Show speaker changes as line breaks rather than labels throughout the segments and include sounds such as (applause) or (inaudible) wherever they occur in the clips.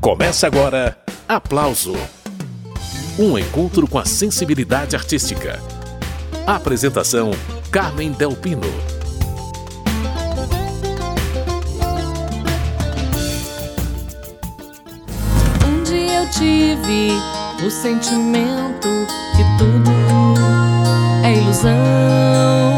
Começa agora Aplauso um encontro com a sensibilidade artística. Apresentação: Carmen Delpino.
Um dia eu tive o sentimento que tudo é ilusão.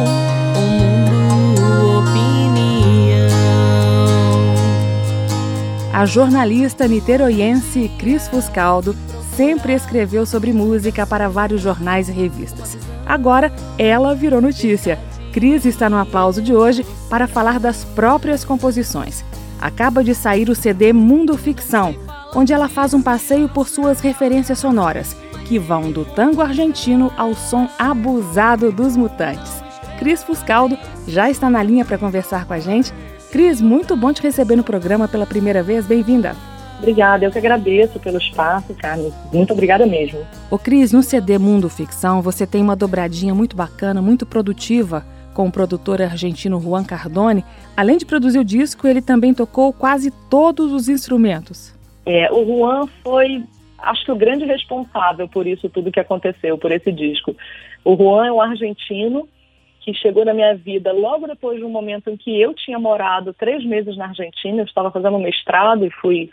A jornalista niteroiense Cris Fuscaldo sempre escreveu sobre música para vários jornais e revistas. Agora, ela virou notícia. Cris está no aplauso de hoje para falar das próprias composições. Acaba de sair o CD Mundo Ficção, onde ela faz um passeio por suas referências sonoras, que vão do tango argentino ao som abusado dos mutantes. Cris Fuscaldo já está na linha para conversar com a gente. Cris, muito bom te receber no programa pela primeira vez. Bem-vinda.
Obrigada, eu que agradeço pelo espaço, Carmen. Muito obrigada mesmo.
Ô Cris, no CD Mundo Ficção, você tem uma dobradinha muito bacana, muito produtiva com o produtor argentino Juan Cardone. Além de produzir o disco, ele também tocou quase todos os instrumentos.
É, o Juan foi, acho que o grande responsável por isso tudo que aconteceu, por esse disco. O Juan é um argentino que chegou na minha vida logo depois de um momento em que eu tinha morado três meses na Argentina, eu estava fazendo um mestrado e fui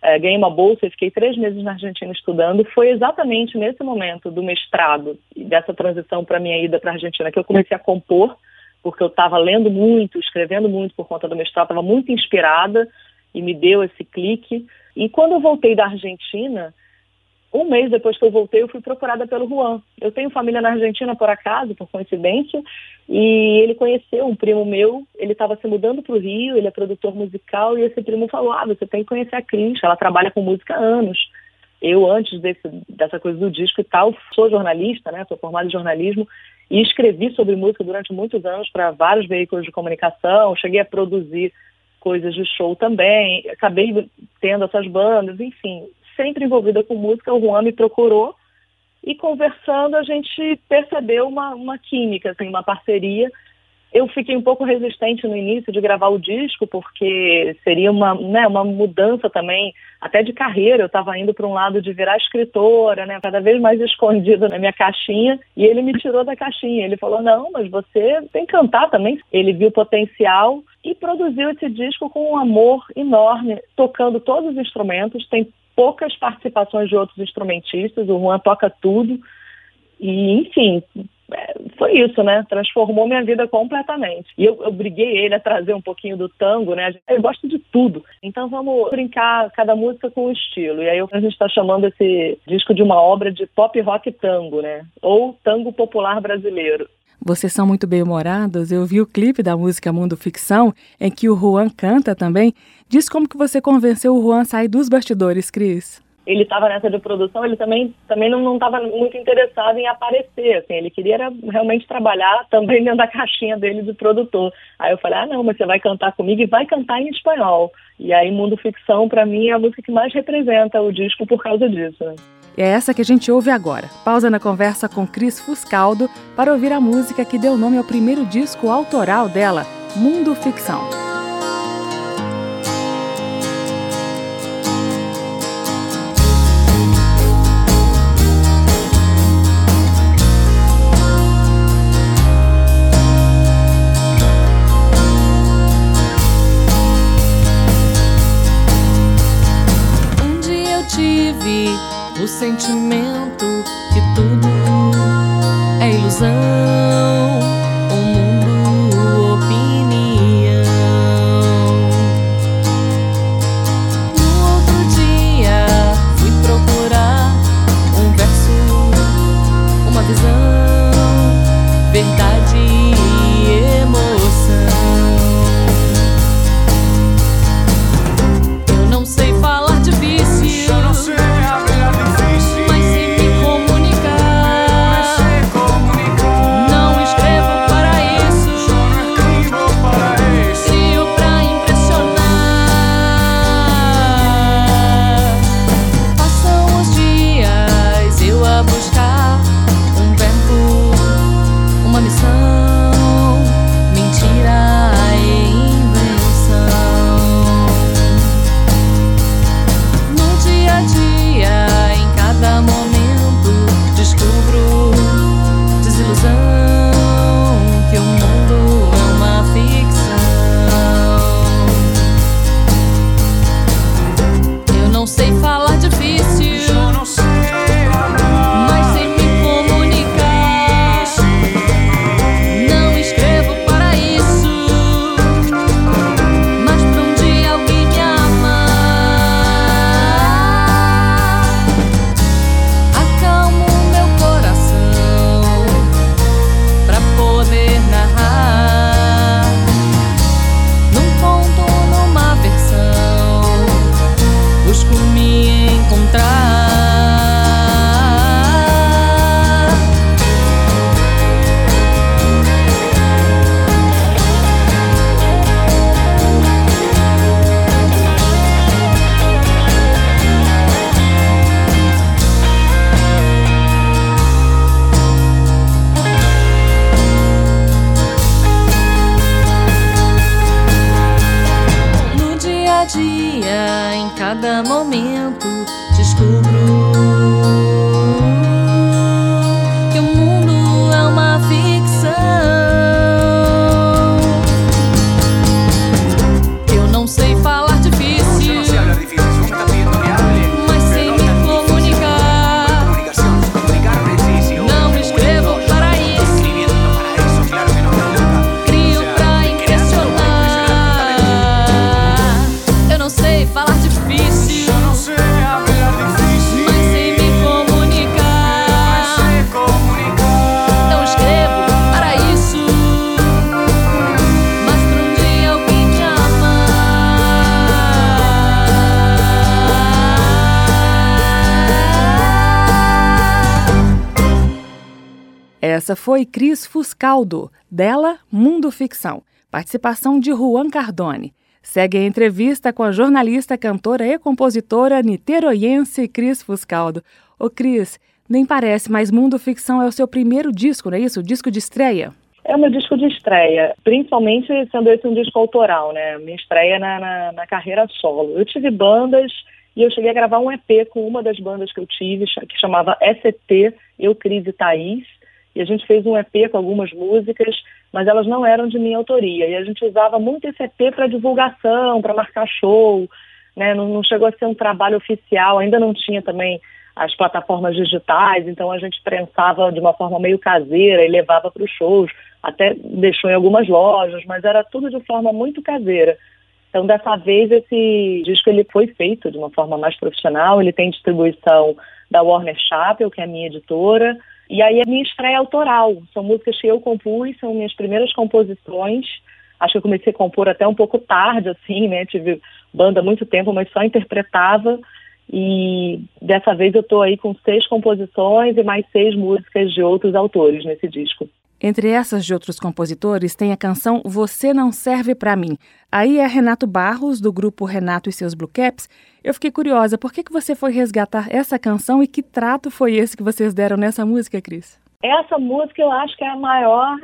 é, ganhei uma bolsa e fiquei três meses na Argentina estudando, foi exatamente nesse momento do mestrado e dessa transição para minha ida para a Argentina que eu comecei a compor, porque eu estava lendo muito, escrevendo muito por conta do mestrado, estava muito inspirada e me deu esse clique. E quando eu voltei da Argentina, um mês depois que eu voltei, eu fui procurada pelo Juan. Eu tenho família na Argentina, por acaso, por coincidência, e ele conheceu um primo meu, ele estava se mudando para o Rio, ele é produtor musical, e esse primo falou, ah, você tem que conhecer a Cris, ela trabalha com música há anos. Eu, antes desse, dessa coisa do disco e tal, sou jornalista, né, sou formada em jornalismo, e escrevi sobre música durante muitos anos para vários veículos de comunicação, cheguei a produzir coisas de show também, acabei tendo essas bandas, enfim, sempre envolvida com música, o Juan me procurou e conversando a gente percebeu uma, uma química, assim, uma parceria. Eu fiquei um pouco resistente no início de gravar o disco, porque seria uma, né, uma mudança também, até de carreira. Eu estava indo para um lado de virar escritora, né, cada vez mais (laughs) escondida na minha caixinha, e ele me tirou da caixinha. Ele falou: Não, mas você tem que cantar também. Ele viu potencial e produziu esse disco com um amor enorme, tocando todos os instrumentos. Tem poucas participações de outros instrumentistas, o Juan toca tudo. E, enfim, é, foi isso, né? Transformou minha vida completamente. E eu, eu briguei ele a trazer um pouquinho do tango, né? Eu gosto de tudo. Então vamos brincar cada música com o estilo. E aí a gente está chamando esse disco de uma obra de pop rock tango, né? Ou tango popular brasileiro.
Vocês são muito bem-humorados. Eu vi o clipe da música Mundo Ficção, em que o Juan canta também. Diz como que você convenceu o Juan a sair dos bastidores, Cris.
Ele estava nessa de produção, ele também, também não estava muito interessado em aparecer, assim, ele queria era realmente trabalhar também dentro da caixinha dele de produtor. Aí eu falei, ah não, mas você vai cantar comigo e vai cantar em espanhol. E aí Mundo Ficção, para mim, é a música que mais representa o disco por causa disso. Né?
É essa que a gente ouve agora. Pausa na conversa com Cris Fuscaldo para ouvir a música que deu nome ao primeiro disco autoral dela, Mundo Ficção. Essa foi Cris Fuscaldo, dela Mundo Ficção. Participação de Juan Cardone. Segue a entrevista com a jornalista, cantora e compositora niteroiense Cris Fuscaldo. Ô Cris, nem parece, mas Mundo Ficção é o seu primeiro disco, não é isso? O disco de estreia?
É o meu disco de estreia, principalmente sendo esse um disco autoral, né? Minha estreia na, na, na carreira solo. Eu tive bandas e eu cheguei a gravar um EP com uma das bandas que eu tive, que chamava ST, Eu, Cris e Thaís e a gente fez um EP com algumas músicas, mas elas não eram de minha autoria. E a gente usava muito esse EP para divulgação, para marcar show, né? Não, não, chegou a ser um trabalho oficial, ainda não tinha também as plataformas digitais, então a gente prensava de uma forma meio caseira e levava para os shows, até deixou em algumas lojas, mas era tudo de forma muito caseira. Então, dessa vez, esse disco ele foi feito de uma forma mais profissional, ele tem distribuição da Warner Chappell, que é a minha editora, e aí a minha estreia autoral. São músicas que eu compus, são minhas primeiras composições. Acho que eu comecei a compor até um pouco tarde, assim, né? Tive banda há muito tempo, mas só interpretava. E dessa vez eu estou aí com seis composições e mais seis músicas de outros autores nesse disco.
Entre essas de outros compositores tem a canção Você Não Serve Para Mim. Aí é Renato Barros, do grupo Renato e seus Blue Caps. Eu fiquei curiosa, por que, que você foi resgatar essa canção e que trato foi esse que vocês deram nessa música, Cris?
Essa música eu acho que é a maior,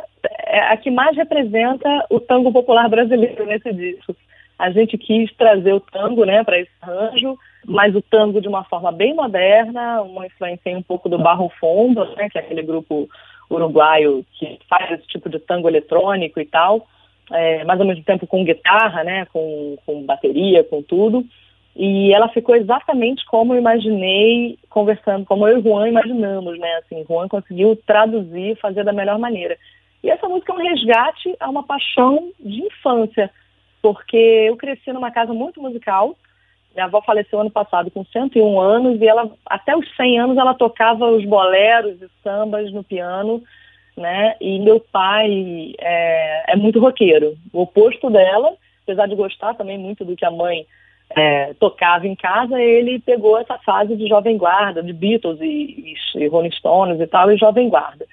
é a que mais representa o tango popular brasileiro nesse disco. A gente quis trazer o tango né, para esse arranjo, mas o tango de uma forma bem moderna, uma influência um pouco do Barro Fundo, né, que é aquele grupo uruguaio que faz esse tipo de tango eletrônico e tal, é, mas ao mesmo tempo com guitarra, né, com, com bateria, com tudo. E ela ficou exatamente como eu imaginei, conversando, como eu e Juan imaginamos, né? Assim, Juan conseguiu traduzir, fazer da melhor maneira. E essa música é um resgate a uma paixão de infância, porque eu cresci numa casa muito musical, minha avó faleceu ano passado com 101 anos e ela, até os 100 anos, ela tocava os boleros e sambas no piano, né? E meu pai é, é muito roqueiro, o oposto dela, apesar de gostar também muito do que a mãe é, tocava em casa, ele pegou essa fase de jovem guarda, de Beatles e, e, Rolling Stones e tal, e jovem guarda.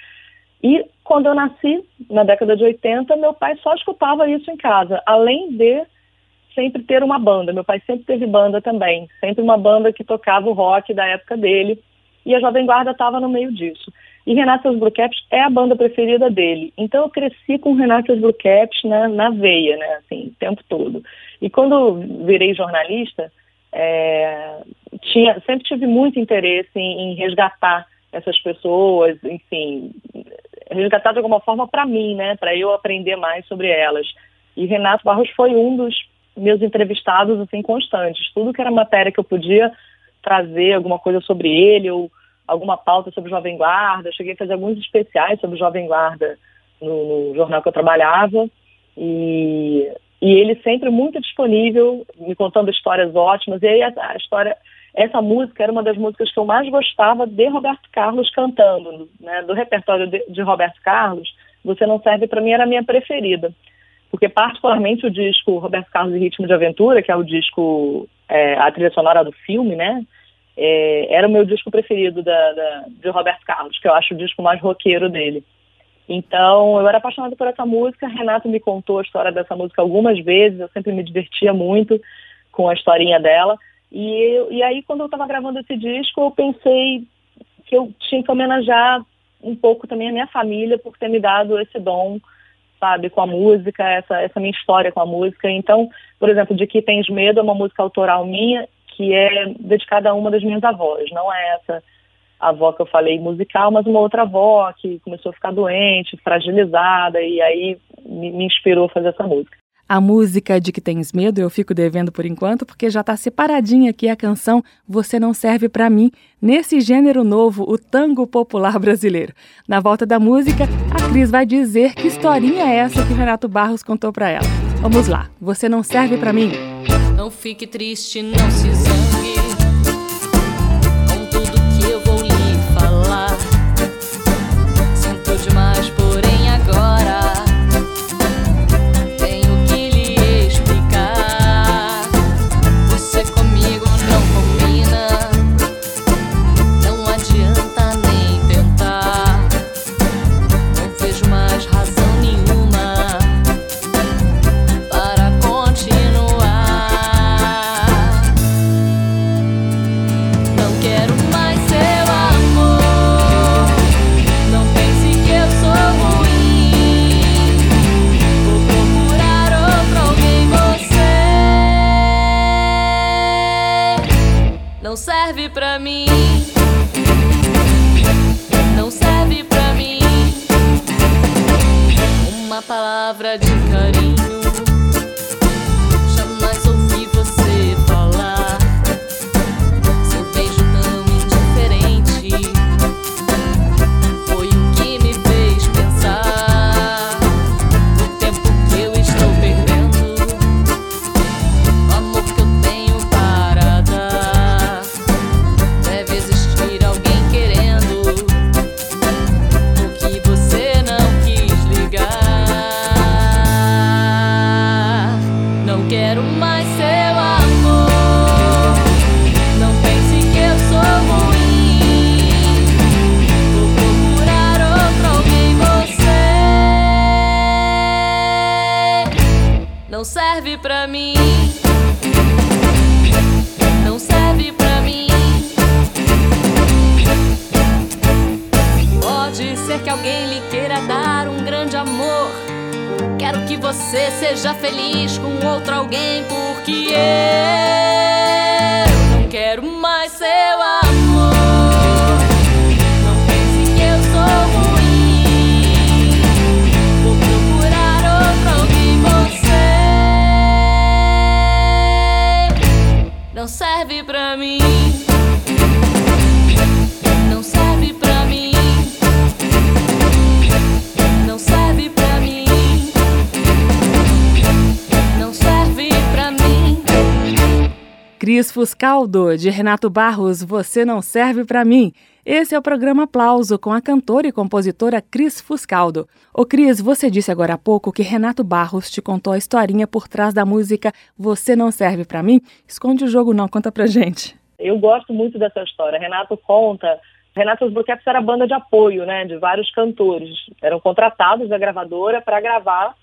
E quando eu nasci, na década de 80, meu pai só escutava isso em casa, além de sempre ter uma banda. Meu pai sempre teve banda também, sempre uma banda que tocava o rock da época dele, e a Jovem Guarda estava no meio disso. E Renatas Blue Caps é a banda preferida dele. Então eu cresci com Renatas Blue Caps na, na veia, né, assim, o tempo todo. E quando virei jornalista, é, tinha, sempre tive muito interesse em, em resgatar essas pessoas, enfim, resgatar de alguma forma para mim, né, para eu aprender mais sobre elas. E Renato Barros foi um dos meus entrevistados assim constantes. Tudo que era matéria que eu podia trazer alguma coisa sobre ele ou alguma pauta sobre o Jovem Guarda. Eu cheguei a fazer alguns especiais sobre o Jovem Guarda no, no jornal que eu trabalhava e, e ele sempre muito disponível, me contando histórias ótimas. E aí a, a história, essa música era uma das músicas que eu mais gostava de Roberto Carlos cantando, né? Do repertório de, de Roberto Carlos, Você Não Serve para mim era a minha preferida. Porque particularmente o disco Roberto Carlos e Ritmo de Aventura, que é o disco, é, a trilha sonora do filme, né? É, era o meu disco preferido da, da, de Roberto Carlos, que eu acho o disco mais roqueiro dele. Então, eu era apaixonada por essa música. Renato me contou a história dessa música algumas vezes. Eu sempre me divertia muito com a historinha dela. E, e aí, quando eu estava gravando esse disco, eu pensei que eu tinha que homenagear um pouco também a minha família por ter me dado esse dom, sabe, com a música, essa, essa minha história com a música. Então, por exemplo, De Que Tens Medo é uma música autoral minha que é dedicada a uma das minhas avós. Não é essa avó que eu falei musical, mas uma outra avó que começou a ficar doente, fragilizada, e aí me, me inspirou a fazer essa música.
A música de que tens medo eu fico devendo por enquanto, porque já está separadinha aqui a canção Você Não Serve para Mim, nesse gênero novo, o tango popular (laughs) brasileiro. Na volta da música, a Cris vai dizer que historinha é essa que Renato Barros contou para ela. Vamos lá, Você Não Serve para Mim.
Não fique triste, não se zangue seja feliz com outro alguém, porque eu não quero mais seu amor. Não pense que eu sou ruim. Vou procurar outro alguém, você não serve pra mim.
Cris Fuscaldo, de Renato Barros, Você Não Serve para Mim. Esse é o programa Aplauso com a cantora e compositora Cris Fuscaldo. Ô Cris, você disse agora há pouco que Renato Barros te contou a historinha por trás da música Você Não Serve para Mim. Esconde o jogo não, conta pra gente.
Eu gosto muito dessa história. Renato conta Renato Brocaps era banda de apoio, né, de vários cantores. Eram contratados da gravadora para gravar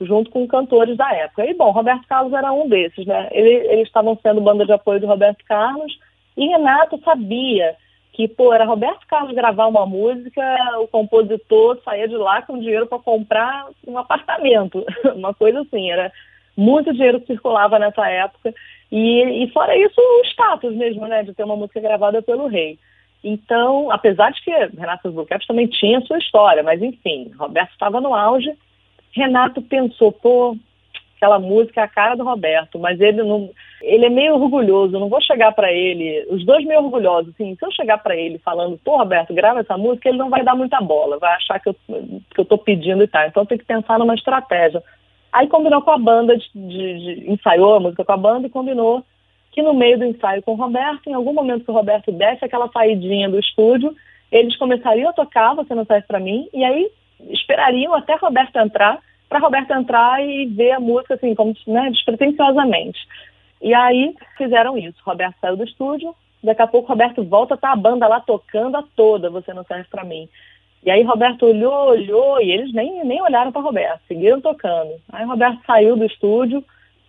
junto com cantores da época. E, bom, Roberto Carlos era um desses, né? Ele, eles estavam sendo banda de apoio do Roberto Carlos e Renato sabia que, pô, era Roberto Carlos gravar uma música, o compositor saía de lá com dinheiro para comprar um apartamento, (laughs) uma coisa assim, era muito dinheiro que circulava nessa época. E, e fora isso, o status mesmo, né, de ter uma música gravada pelo rei. Então, apesar de que Renato Bucaps também tinha sua história, mas enfim, Roberto estava no auge Renato pensou, pô, aquela música é a cara do Roberto, mas ele não, ele é meio orgulhoso, não vou chegar para ele, os dois meio orgulhosos, assim, se eu chegar para ele falando, pô, Roberto, grava essa música, ele não vai dar muita bola, vai achar que eu, que eu tô pedindo e tal, então tem que pensar numa estratégia. Aí combinou com a banda, de, de, de, ensaiou a música com a banda e combinou que no meio do ensaio com o Roberto, em algum momento que o Roberto desse aquela saidinha do estúdio, eles começariam a tocar Você Não Serve Pra Mim, e aí esperariam até Roberto entrar para Roberto entrar e ver a música assim, como né, despretensiosamente. E aí fizeram isso. Roberto saiu do estúdio, daqui a pouco Roberto volta, tá a banda lá tocando a toda, você não serve para mim. E aí Roberto olhou, olhou, e eles nem, nem olharam para Roberto, seguiram tocando. Aí Roberto saiu do estúdio,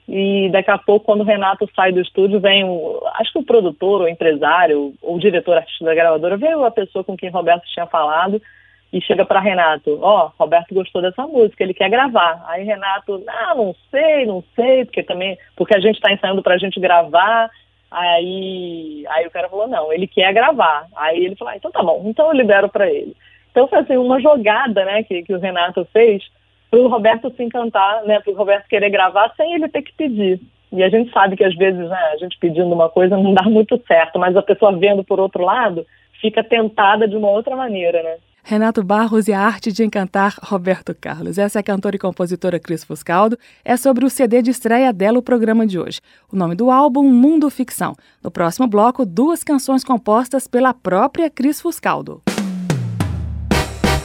e daqui a pouco, quando o Renato sai do estúdio, vem o, acho que o produtor, o empresário, ou o diretor artístico da gravadora, veio a pessoa com quem Roberto tinha falado e chega para Renato, ó, oh, Roberto gostou dessa música, ele quer gravar. Aí Renato, ah, não sei, não sei, porque também, porque a gente está ensaiando para a gente gravar. Aí, aí o cara falou, não, ele quer gravar. Aí ele falou, ah, então tá bom, então eu libero para ele. Então foi assim, uma jogada, né, que, que o Renato fez para o Roberto se encantar, né, para o Roberto querer gravar sem ele ter que pedir. E a gente sabe que às vezes né, a gente pedindo uma coisa não dá muito certo, mas a pessoa vendo por outro lado fica tentada de uma outra maneira, né?
Renato Barros e a arte de encantar Roberto Carlos. Essa é a cantora e compositora Cris Fuscaldo. É sobre o CD de estreia dela o programa de hoje. O nome do álbum Mundo Ficção. No próximo bloco, duas canções compostas pela própria Cris Fuscaldo.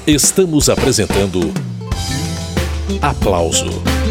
Estamos apresentando Aplauso